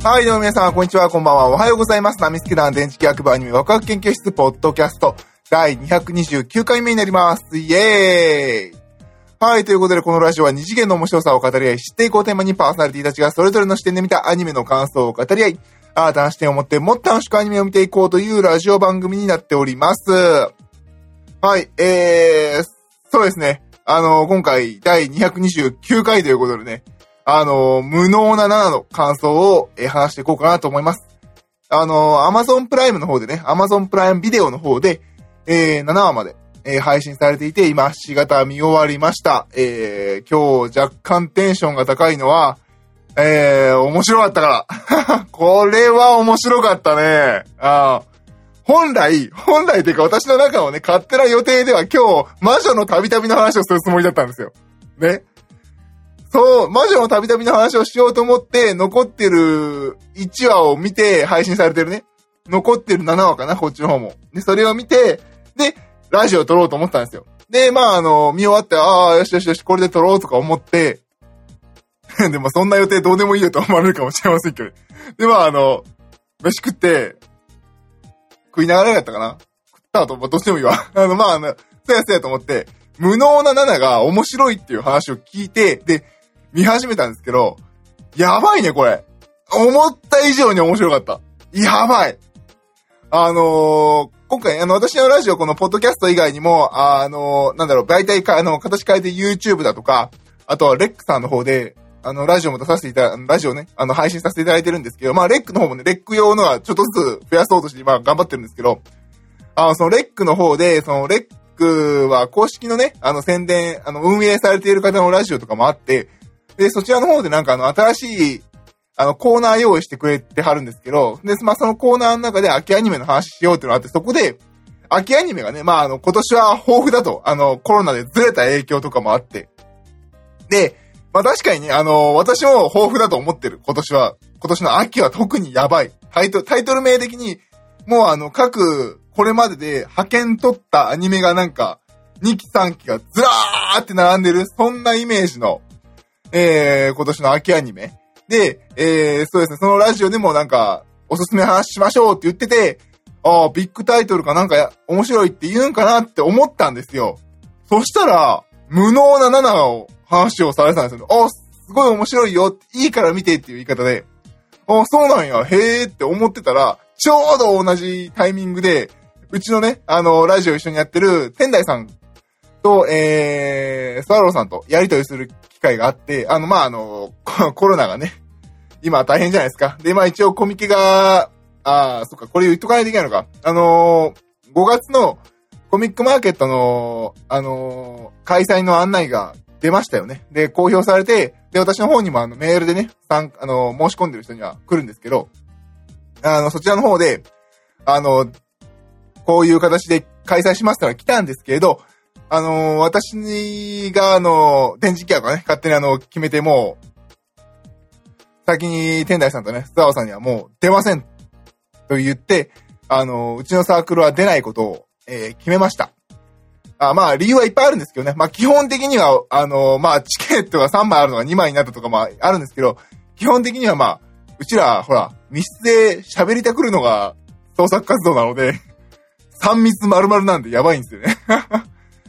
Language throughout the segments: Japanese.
はい、どうも皆さん、こんにちは、こんばんは。おはようございます。ナミスケ団電磁気学部アニメワクワク研究室ポッドキャスト第229回目になります。イエーイはい、ということで、このラジオは二次元の面白さを語り合い、知っていこうテーマにパーソナリティたちがそれぞれの視点で見たアニメの感想を語り合い、新たな視点を持ってもっと楽しくアニメを見ていこうというラジオ番組になっております。はい、えー、そうですね。あの、今回第229回ということでね、あの、無能な7の感想を、え話していこうかなと思います。あの、Amazon プライムの方でね、Amazon プライムビデオの方で、えー、7話まで、えー配信されていて、今、7型見終わりました。えー、今日若干テンションが高いのは、えー、面白かったから。これは面白かったね。あー本来、本来というか私の中のね、勝手な予定では今日、魔女のたびたびの話をするつもりだったんですよ。ね。そう、魔女のたびたびの話をしようと思って、残ってる1話を見て、配信されてるね。残ってる7話かな、こっちの方も。で、それを見て、で、ラジオを撮ろうと思ったんですよ。で、まあ、あの、見終わって、ああ、よしよしよし、これで撮ろうとか思って、でもそんな予定どうでもいいよと思われるかもしれませんけど。で、まあ、あの、飯食って、食いながらやったかな食った後、まあ、どっちでもいいわ。あの、まあ、あの、そやそやと思って、無能な7が面白いっていう話を聞いて、で、見始めたんですけど、やばいね、これ。思った以上に面白かった。やばい。あのー今回、あの、私のラジオ、このポッドキャスト以外にも、あのーなんだろう、媒体か、あの、形変えて YouTube だとか、あとはレックさんの方で、あの、ラジオも出させていただ、ラジオね、あの、配信させていただいてるんですけど、まあ、レックの方もね、レック用のはちょっとずつ増やそうとして、まあ、頑張ってるんですけど、あの、そのレックの方で、そのレックは公式のね、あの、宣伝、あの、運営されている方のラジオとかもあって、で、そちらの方でなんかあの、新しい、あの、コーナー用意してくれてはるんですけど、で、まあ、そのコーナーの中で秋アニメの話しようっていうのがあって、そこで、秋アニメがね、まあ、あの、今年は豊富だと、あの、コロナでずれた影響とかもあって。で、まあ、確かにね、あの、私も豊富だと思ってる、今年は。今年の秋は特にやばい。タイトル、タイトル名的に、もうあの、各、これまでで派遣取ったアニメがなんか、2期3期がずらーって並んでる、そんなイメージの、えー、今年の秋アニメ。で、えー、そうですね、そのラジオでもなんか、おすすめ話しましょうって言ってて、ああ、ビッグタイトルかなんか面白いって言うんかなって思ったんですよ。そしたら、無能な7を話をされたんですよ。ああ、すごい面白いよ。いいから見てっていう言い方で、ああ、そうなんや、へーって思ってたら、ちょうど同じタイミングで、うちのね、あの、ラジオ一緒にやってる、天台さんと、えー、スワローさんとやりとりする機会があって、あの、まあ、あの、コロナがね、今大変じゃないですか。で、まあ一応コミケが、ああ、そっか、これ言っとかないといけないのか。あのー、5月のコミックマーケットの、あのー開催の案内が出ましたよね。で、公表されて、で、私の方にもあのメールでね、参あのー申し込んでる人には来るんですけど、あの、そちらの方で、あの、こういう形で開催しますから来たんですけれど、あのー私が、あの、電磁気屋がね、勝手にあの、決めてもう、先に天台さんとね、スワオさんにはもう出ませんと言って、あの、うちのサークルは出ないことを、え決めました。あまあ、理由はいっぱいあるんですけどね。まあ、基本的には、あの、まあ、チケットが3枚あるのが2枚になったとかもあるんですけど、基本的にはまあ、うちら、ほら、密室で喋りたくるのが創作活動なので、3密丸々なんでやばいんですよね。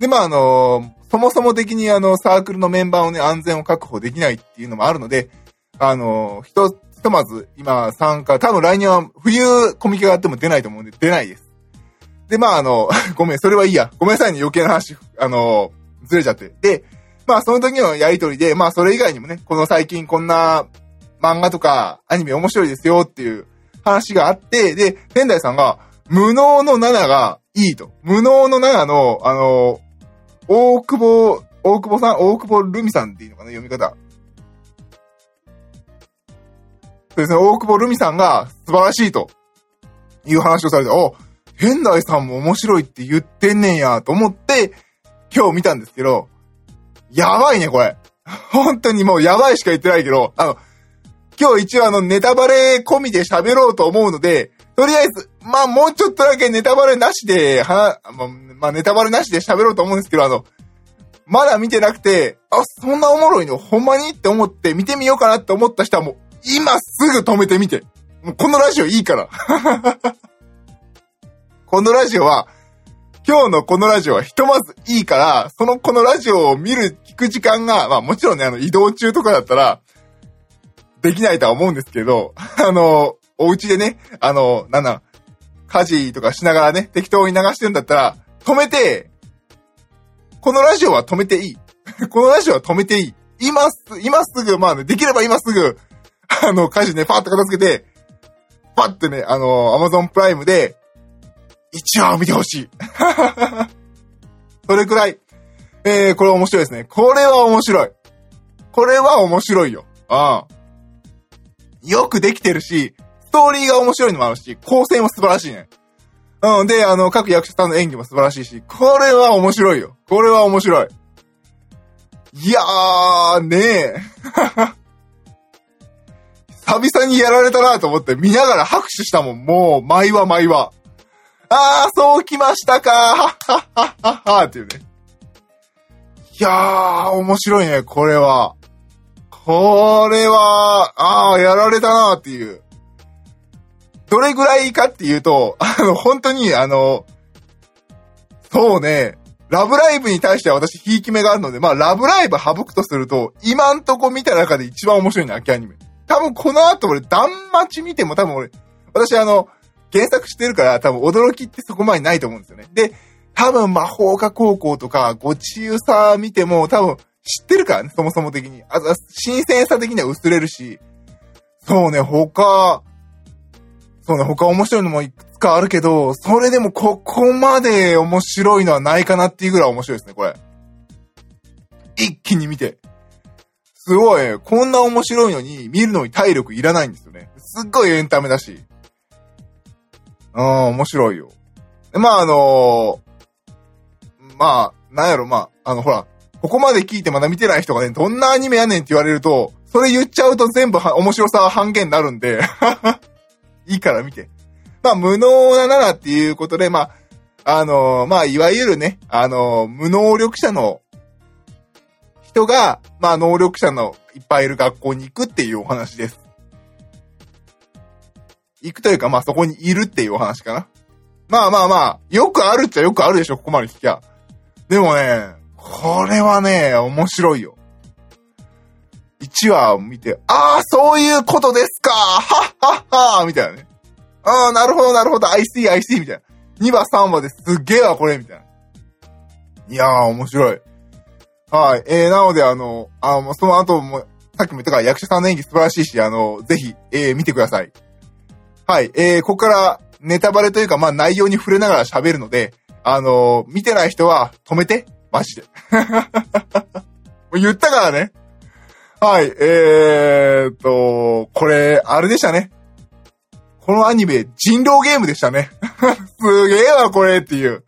で、まあ、あの、そもそも的にあの、サークルのメンバーをね、安全を確保できないっていうのもあるので、あの、ひと、ひとまず今参加、多分来年は冬コミケがあっても出ないと思うんで出ないです。で、まああの、ごめん、それはいいや。ごめんなさいね、余計な話、あの、ずれちゃって。で、まあその時のやりとりで、まあそれ以外にもね、この最近こんな漫画とかアニメ面白いですよっていう話があって、で、天台さんが、無能の7がいいと。無能の7の、あの、大久保、大久保さん、大久保ルミさんっていうのかな、読み方。そうですね、大久保ルミさんが素晴らしいという話をされて、お、天台さんも面白いって言ってんねんやと思って、今日見たんですけど、やばいね、これ。本当にもうやばいしか言ってないけど、あの、今日一応あのネタバレ込みで喋ろうと思うので、とりあえず、まあもうちょっとだけネタバレなしで、は、まあ、まあ、ネタバレなしで喋ろうと思うんですけど、あの、まだ見てなくて、あ、そんなおもろいのほんまにって思って見てみようかなって思った人はもう、今すぐ止めてみて。もうこのラジオいいから。このラジオは、今日のこのラジオはひとまずいいから、そのこのラジオを見る、聞く時間が、まあもちろんね、あの移動中とかだったら、できないとは思うんですけど、あの、お家でね、あの、なんだ、家事とかしながらね、適当に流してるんだったら、止めて、このラジオは止めていい。このラジオは止めていい。今す、今すぐ、まあね、できれば今すぐ、あの、家事ね、パーッと片付けて、パッてね、あの、アマゾンプライムで、1話を見てほしい。それくらい、えー、これ面白いですね。これは面白い。これは面白いよ。ああ。よくできてるし、ストーリーが面白いのもあるし、構成も素晴らしいね。うん。で、あの、各役者さんの演技も素晴らしいし、これは面白いよ。これは面白い。いやー、ねえ。久々にやられたなと思って見ながら拍手したもん。もう、毎話毎話。あー、そうきましたかははっはっはっはっていうね。いやー、面白いね、これは。これは、あー、やられたなっていう。どれぐらいかっていうと、あの、本当に、あの、そうね、ラブライブに対しては私、ひいき目があるので、まあ、ラブライブ省くとすると、今んとこ見た中で一番面白いの秋アニメ。多分この後俺、断末見ても多分俺、私あの、原作してるから多分驚きってそこまでないと思うんですよね。で、多分魔法科高校とか、ごちゆさ見ても多分知ってるからね、そもそも的に。あ、新鮮さ的には薄れるし、そうね、他、そうね、他面白いのもいくつかあるけど、それでもここまで面白いのはないかなっていうぐらい面白いですね、これ。一気に見て。すごい、こんな面白いのに、見るのに体力いらないんですよね。すっごいエンタメだし。うん、面白いよ。まあ、あのー、まあ、なんやろ、まあ、あの、ほら、ここまで聞いてまだ見てない人がね、どんなアニメやねんって言われると、それ言っちゃうと全部面白さは半減になるんでいいから見て。まあ、無能なならっていうことで、まあ、あのー、まあ、いわゆるね、あのー、無能力者の人が、まあ、能力者のいっぱいいる学校に行くっていうお話です。行くというか、まあそこにいるっていうお話かな。まあまあまあ、よくあるっちゃよくあるでしょ、ここまで聞きゃ。でもね、これはね、面白いよ。1話を見て、ああ、そういうことですかはっはっはみたいなね。ああ、なるほど、なるほど、I see, I see, みたいな。2話、3話ですっげえわ、これ、みたいな。いやー、面白い。はい。えー、なので、あの、あの、その後も、さっきも言ったから役者さんの演技素晴らしいし、あの、ぜひ、えー、見てください。はい。えー、ここからネタバレというか、まあ内容に触れながら喋るので、あのー、見てない人は止めて。マジで。言ったからね。はい。えーと、これ、あれでしたね。このアニメ、人狼ゲームでしたね。すげえわ、これっていう。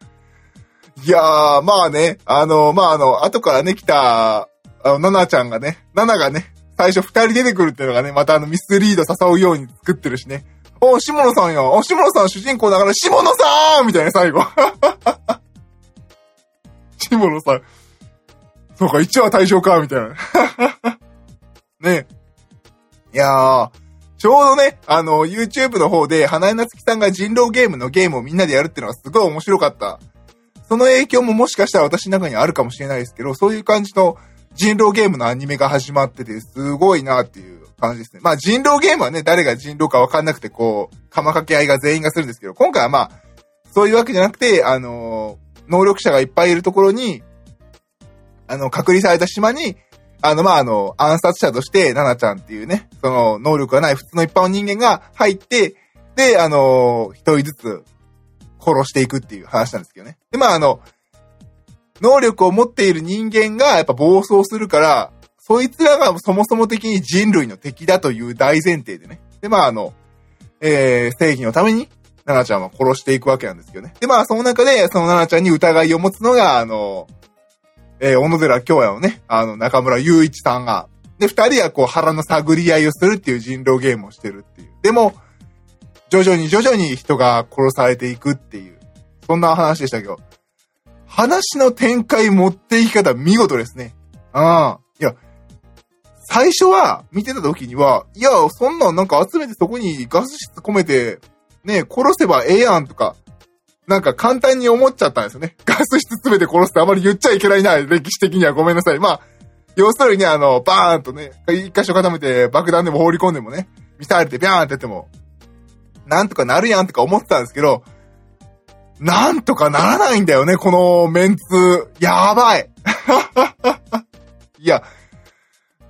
いやー、まあね、あの、まああの、後からね、来た、あの、ナナちゃんがね、ナナがね、最初二人出てくるっていうのがね、またあの、ミスリード誘うように作ってるしね。お、下野さんや。お、下野さん主人公だから、下野さんみたいな最後。下野さん。そうか、1話対象か、みたいな。いやー、ちょうどね、あの、YouTube の方で、花江夏樹さんが人狼ゲームのゲームをみんなでやるっていうのはすごい面白かった。その影響ももしかしたら私の中にあるかもしれないですけど、そういう感じの人狼ゲームのアニメが始まってて、すごいなっていう感じですね。まあ人狼ゲームはね、誰が人狼かわかんなくて、こう、釜掛け合いが全員がするんですけど、今回はまあ、そういうわけじゃなくて、あの、能力者がいっぱいいるところに、あの、隔離された島に、あの、まあ、あの、暗殺者として、ナナちゃんっていうね、その、能力がない普通の一般の人間が入って、で、あのー、一人ずつ殺していくっていう話なんですけどね。で、まあ、あの、能力を持っている人間がやっぱ暴走するから、そいつらがそもそも的に人類の敵だという大前提でね。で、まあ、あの、えー、正義のために、ナナちゃんは殺していくわけなんですけどね。で、まあ、その中で、そのナナちゃんに疑いを持つのが、あの、えー、小野寺京也のね、あの、中村雄一さんが、で、二人はこう腹の探り合いをするっていう人狼ゲームをしてるっていう。でも、徐々に徐々に人が殺されていくっていう、そんな話でしたけど、話の展開持っていき方見事ですね。うん。いや、最初は見てた時には、いや、そんなんなんか集めてそこにガス室込めて、ね、殺せばええやんとか、なんか簡単に思っちゃったんですよね。ガス室詰めて殺すってあまり言っちゃいけないな、歴史的にはごめんなさい。まあ、要するにあの、バーンとね、一箇所固めて爆弾でも放り込んでもね、ミサイルでビャーンってやっても、なんとかなるやんとか思ってたんですけど、なんとかならないんだよね、このメンツ。やばい。いや、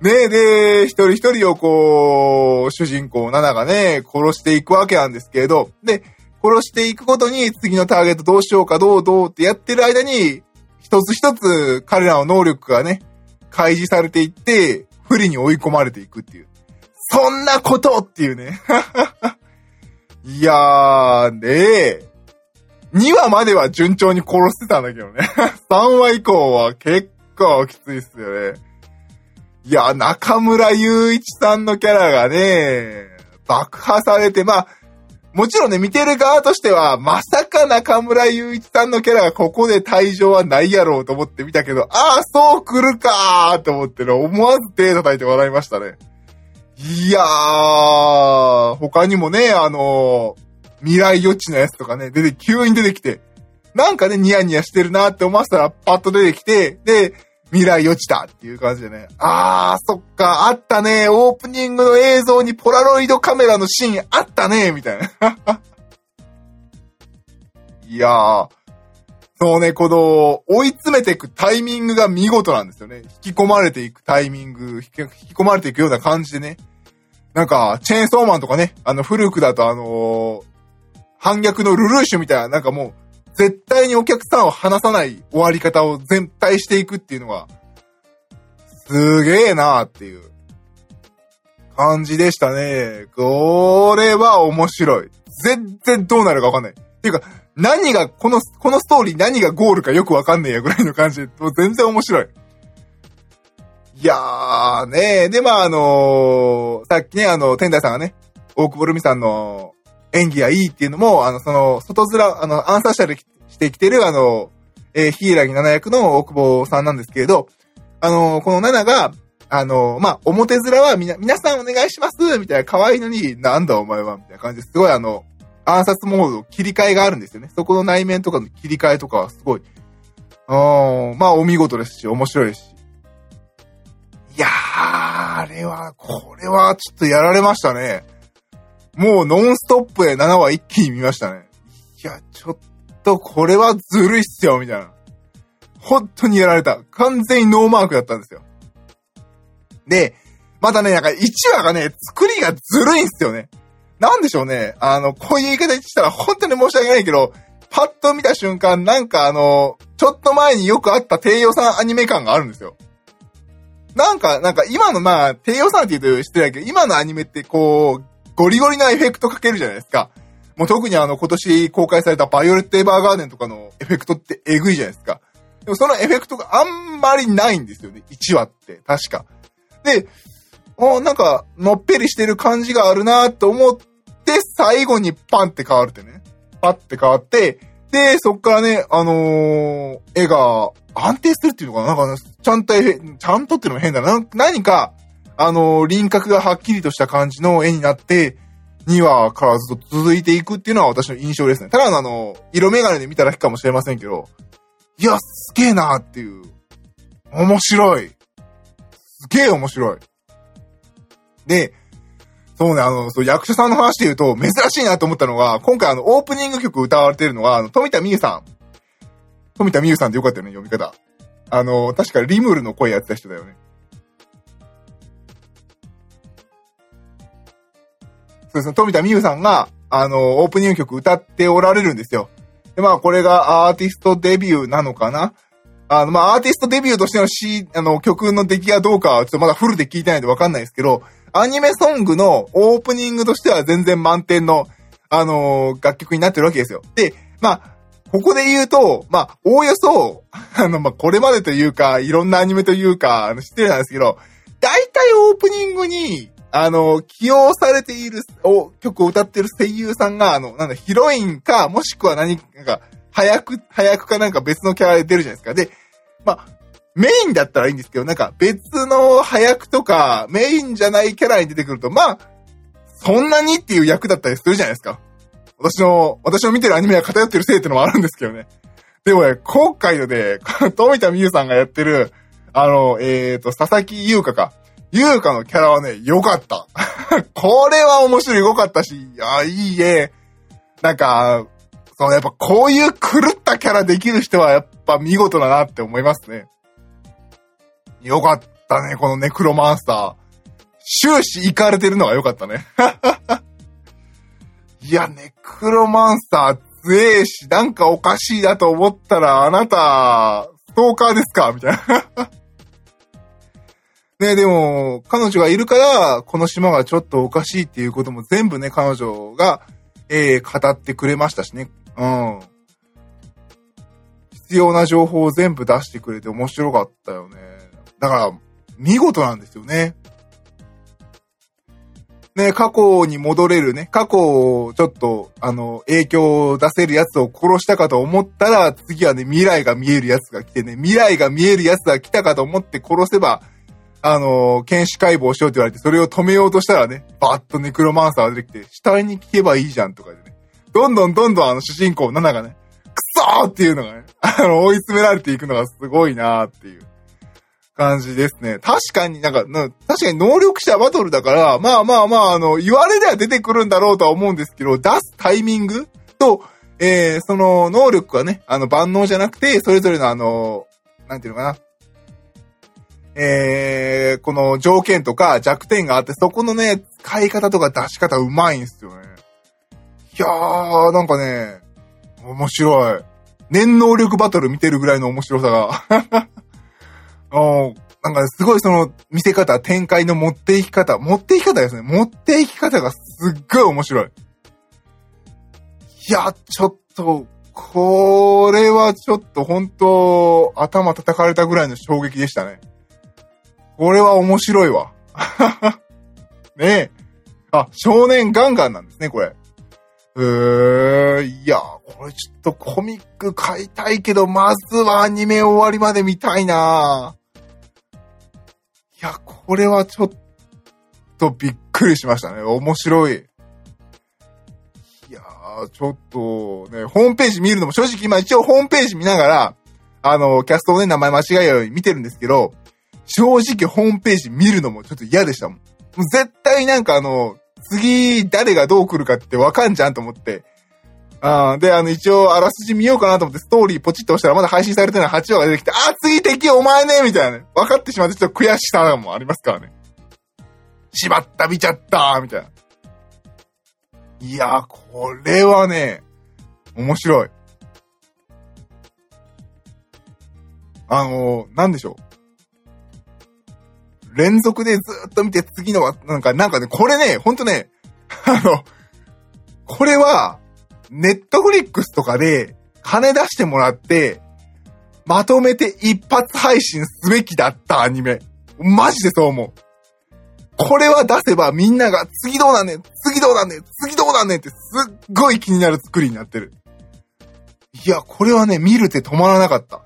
ねえ、で、一人一人をこう、主人公7がね、殺していくわけなんですけれど、で、殺していくことに次のターゲットどうしようかどうどうってやってる間に、一つ一つ彼らの能力がね、開示されていって、不利に追い込まれていくっていう。そんなことっていうね。いやー、ね。2話までは順調に殺してたんだけどね。3話以降は結構きついっすよね。いや、中村雄一さんのキャラがね、爆破されて、まあ、もちろんね、見てる側としては、まさか中村雄一さんのキャラがここで退場はないやろうと思って見たけど、ああ、そう来るかーと思ってね、思わず手叩いて笑いましたね。いやー、他にもね、あのー、未来予知のやつとかね、出て、急に出てきて、なんかね、ニヤニヤしてるなって思わせたら、パッと出てきて、で、未来予知だっていう感じでね。あー、そっか、あったね。オープニングの映像にポラロイドカメラのシーンあったね、みたいな。いやー。そうね、この、追い詰めていくタイミングが見事なんですよね。引き込まれていくタイミング、引き込まれていくような感じでね。なんか、チェーンソーマンとかね、あの、古くだとあのー、反逆のルルーシュみたいな、なんかもう、絶対にお客さんを離さない終わり方を全体していくっていうのが、すげえなーっていう感じでしたね。これは面白い。全然どうなるかわかんない。っていうか、何が、この、このストーリー何がゴールかよくわかんねえやぐらいの感じで、もう全然面白い。いやーねで、まああのー、さっきね、あの、天台さんがね、大久保ルミさんの演技がいいっていうのも、あの、その、外面、あの、アンサーシャルしてきてる、あの、えー、ヒイラギ7役の大久保さんなんですけれど、あの、この7が、あの、まあ、表面はみな、皆さんお願いしますみたいな可愛いのに、なんだお前はみたいな感じですごいあの、暗殺モード切り替えがあるんですよね。そこの内面とかの切り替えとかはすごい、うん、まあ、お見事ですし、面白いし。いやー、あれは、これはちょっとやられましたね。もうノンストップで7話一気に見ましたね。いや、ちょっとこれはずるいっすよ、みたいな。本当にやられた。完全にノーマークだったんですよ。で、またね、なんか1話がね、作りがずるいんすよね。なんでしょうね。あの、こういう言い方したら本当に申し訳ないけど、パッと見た瞬間、なんかあの、ちょっと前によくあった低予算アニメ感があるんですよ。なんか、なんか今のまあ、低予算って言うと失礼だけど、今のアニメってこう、ゴリゴリなエフェクトかけるじゃないですか。もう特にあの今年公開されたバイオレット・エヴァーガーデンとかのエフェクトってエグいじゃないですか。でもそのエフェクトがあんまりないんですよね。1話って。確か。で、もうなんか、のっぺりしてる感じがあるなと思って、最後にパンって変わるってね。パって変わって、で、そっからね、あのー、絵が安定するっていうのかななんか、ちゃんと、ちゃんとっていうのも変だな。何か、あの、輪郭がはっきりとした感じの絵になって、2話からずっと続いていくっていうのは私の印象ですね。ただのあの、色眼鏡で見ただけかもしれませんけど、いや、すげえなーっていう。面白い。すげえ面白い。で、そうね、あの、そう役者さんの話で言うと、珍しいなと思ったのが、今回あの、オープニング曲歌われてるのが、あの、富田美優さん。富田美優さんってよかったよね、読み方。あの、確かリムルの声やってた人だよね。そうですね、富田美優さんが、あの、オープニング曲歌っておられるんですよ。で、まあ、これがアーティストデビューなのかなあの、まあ、アーティストデビューとしての C、あの、曲の出来がどうかは、ちょっとまだフルで聞いてないんでわかんないですけど、アニメソングのオープニングとしては全然満点の、あのー、楽曲になってるわけですよ。で、まあ、ここで言うと、まあ、おおよそ、あの、まあ、これまでというか、いろんなアニメというか、あの、知ってるんですけど、大体オープニングに、あの、起用されているお曲を歌ってる声優さんが、あの、なんだ、ヒロインか、もしくは何か、早く、早くかなんか別のキャラで出るじゃないですか。で、まあ、メインだったらいいんですけど、なんか別の早役とか、メインじゃないキャラに出てくると、まあ、そんなにっていう役だったりするじゃないですか。私の、私の見てるアニメが偏ってるせいってのもあるんですけどね。でもね、今回のね、富田美優さんがやってる、あの、えっ、ー、と、佐々木優香か。優香のキャラはね、良かった。これは面白い、良かったし、あ、いいえ。なんか、そのやっぱこういう狂ったキャラできる人はやっぱ見事だなって思いますね。よかったね、このネクロマンスター。終始行かれてるのが良かったね。いや、ネクロマンスター強えし、なんかおかしいなと思ったら、あなた、ストーカーですか？みたいな。ねでも、彼女がいるから、この島がちょっとおかしいっていうことも全部ね、彼女が、えー、語ってくれましたしね。うん。必要な情報を全部出してくれて面白かったよね。だから、見事なんですよね。ね、過去に戻れるね、過去をちょっと、あの、影響を出せるやつを殺したかと思ったら、次はね、未来が見えるやつが来てね、未来が見えるやつが来たかと思って殺せば、あの、検視解剖しようって言われて、それを止めようとしたらね、バッとネクロマンサーが出てきて、死体に聞けばいいじゃんとかでね、どんどんどんどんあの主人公7がね、クソーっていうのがね、あの、追い詰められていくのがすごいなーっていう。感じですね。確かになんか、確かに能力者バトルだから、まあまあまあ、あの、言われでは出てくるんだろうとは思うんですけど、出すタイミングと、えー、その能力はね、あの、万能じゃなくて、それぞれのあの、なんていうのかな。えー、この条件とか弱点があって、そこのね、使い方とか出し方うまいんすよね。いやー、なんかね、面白い。念能力バトル見てるぐらいの面白さが。おなんかすごいその見せ方、展開の持っていき方、持っていき方ですね。持っていき方がすっごい面白い。いや、ちょっと、これはちょっと本当、頭叩かれたぐらいの衝撃でしたね。これは面白いわ。ねえ。あ、少年ガンガンなんですね、これ。えー、いや、これちょっとコミック買いたいけど、まずはアニメ終わりまで見たいないや、これはちょっとびっくりしましたね。面白い。いやー、ちょっとね、ホームページ見るのも正直今一応ホームページ見ながら、あの、キャストのね、名前間違えように見てるんですけど、正直ホームページ見るのもちょっと嫌でしたもん。もう絶対なんかあの、次誰がどう来るかってわかんじゃんと思って。あで、あの、一応、あらすじ見ようかなと思って、ストーリーポチッと押したら、まだ配信されてない8話が出てきて、あ、次敵お前ねみたいなね。分かってしまってちょっと悔しさもありますからね。しまった、見ちゃったみたいな。いやこれはね、面白い。あのなんでしょう。連続でずっと見て次のは、なんか、なんかね、これね、ほんとね、あの、これは、ネットフリックスとかで金出してもらって、まとめて一発配信すべきだったアニメ。マジでそう思う。これは出せばみんなが次どうなんねん次どうなんねん次どうなんねんってすっごい気になる作りになってる。いや、これはね、見るって止まらなかった。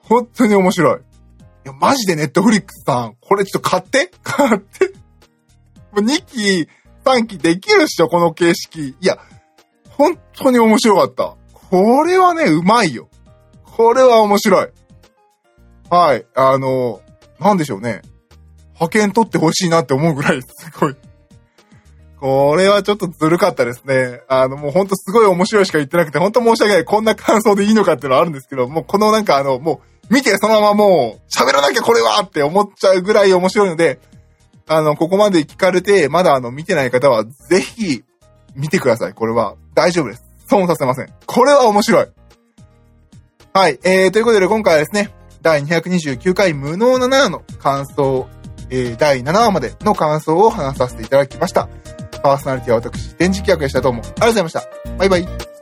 本当に面白。いや、マジでネットフリックスさん、これちょっと買って買って。もう2期、3期できるっしょ、この形式。いや、本当に面白かった。これはね、うまいよ。これは面白い。はい。あの、なんでしょうね。派遣取ってほしいなって思うぐらい、すごい。これはちょっとずるかったですね。あの、もうほんとすごい面白いしか言ってなくて、ほんと申し訳ない。こんな感想でいいのかっていうのはあるんですけど、もうこのなんかあの、もう、見てそのままもう、喋らなきゃこれはって思っちゃうぐらい面白いので、あの、ここまで聞かれて、まだあの、見てない方は、ぜひ、見てください。これは。大丈夫です。損させません。これは面白い。はい。えー、ということで今回はですね、第229回無能な7の感想、えー、第7話までの感想を話させていただきました。パーソナリティは私、電磁気役でした。どうもありがとうございました。バイバイ。